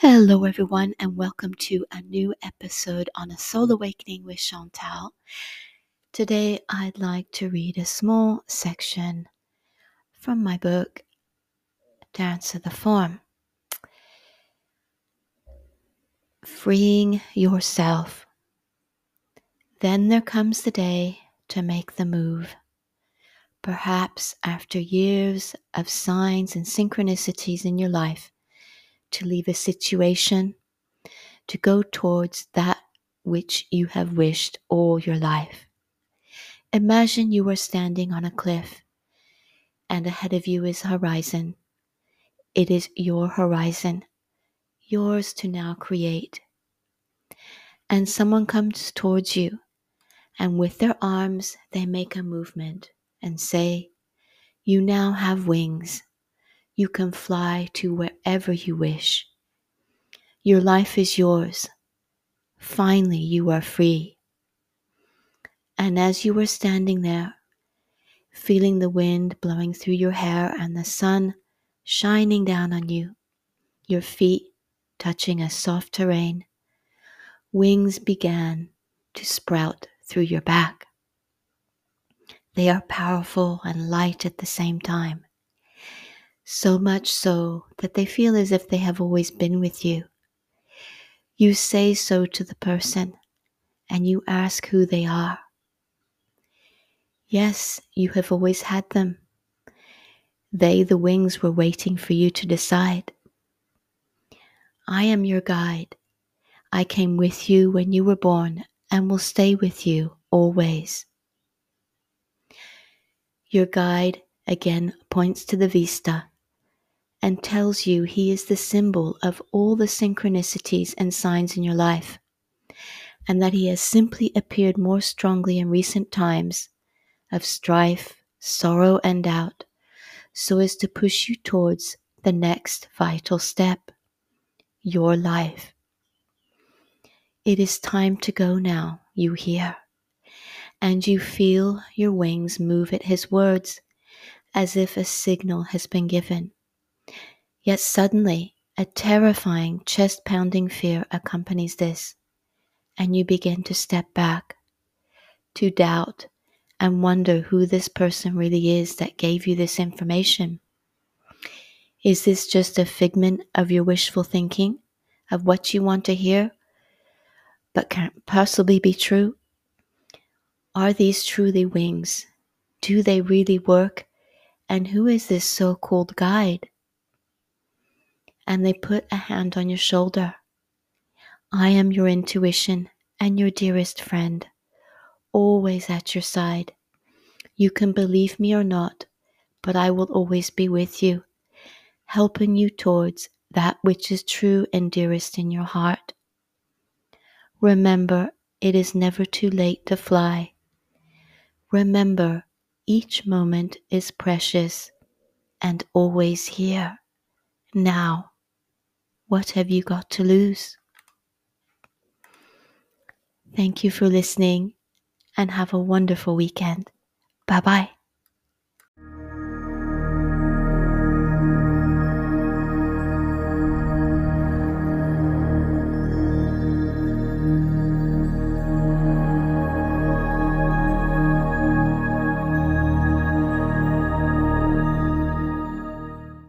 Hello, everyone, and welcome to a new episode on a Soul Awakening with Chantal. Today, I'd like to read a small section from my book, Dance of the Form. Freeing yourself. Then there comes the day to make the move. Perhaps after years of signs and synchronicities in your life, to leave a situation, to go towards that which you have wished all your life. Imagine you are standing on a cliff and ahead of you is horizon. It is your horizon, yours to now create. And someone comes towards you, and with their arms they make a movement and say, You now have wings you can fly to wherever you wish. Your life is yours. Finally, you are free. And as you were standing there, feeling the wind blowing through your hair and the sun shining down on you, your feet touching a soft terrain, wings began to sprout through your back. They are powerful and light at the same time so much so that they feel as if they have always been with you. You say so to the person and you ask who they are. Yes, you have always had them. They, the wings, were waiting for you to decide. I am your guide. I came with you when you were born and will stay with you always. Your guide again points to the vista and tells you he is the symbol of all the synchronicities and signs in your life, and that he has simply appeared more strongly in recent times of strife, sorrow, and doubt, so as to push you towards the next vital step your life. It is time to go now, you hear, and you feel your wings move at his words as if a signal has been given Yet suddenly, a terrifying, chest pounding fear accompanies this, and you begin to step back, to doubt and wonder who this person really is that gave you this information. Is this just a figment of your wishful thinking of what you want to hear, but can't possibly be true? Are these truly wings? Do they really work? And who is this so called guide? And they put a hand on your shoulder. I am your intuition and your dearest friend, always at your side. You can believe me or not, but I will always be with you, helping you towards that which is true and dearest in your heart. Remember, it is never too late to fly. Remember, each moment is precious and always here, now. What have you got to lose? Thank you for listening and have a wonderful weekend. Bye bye.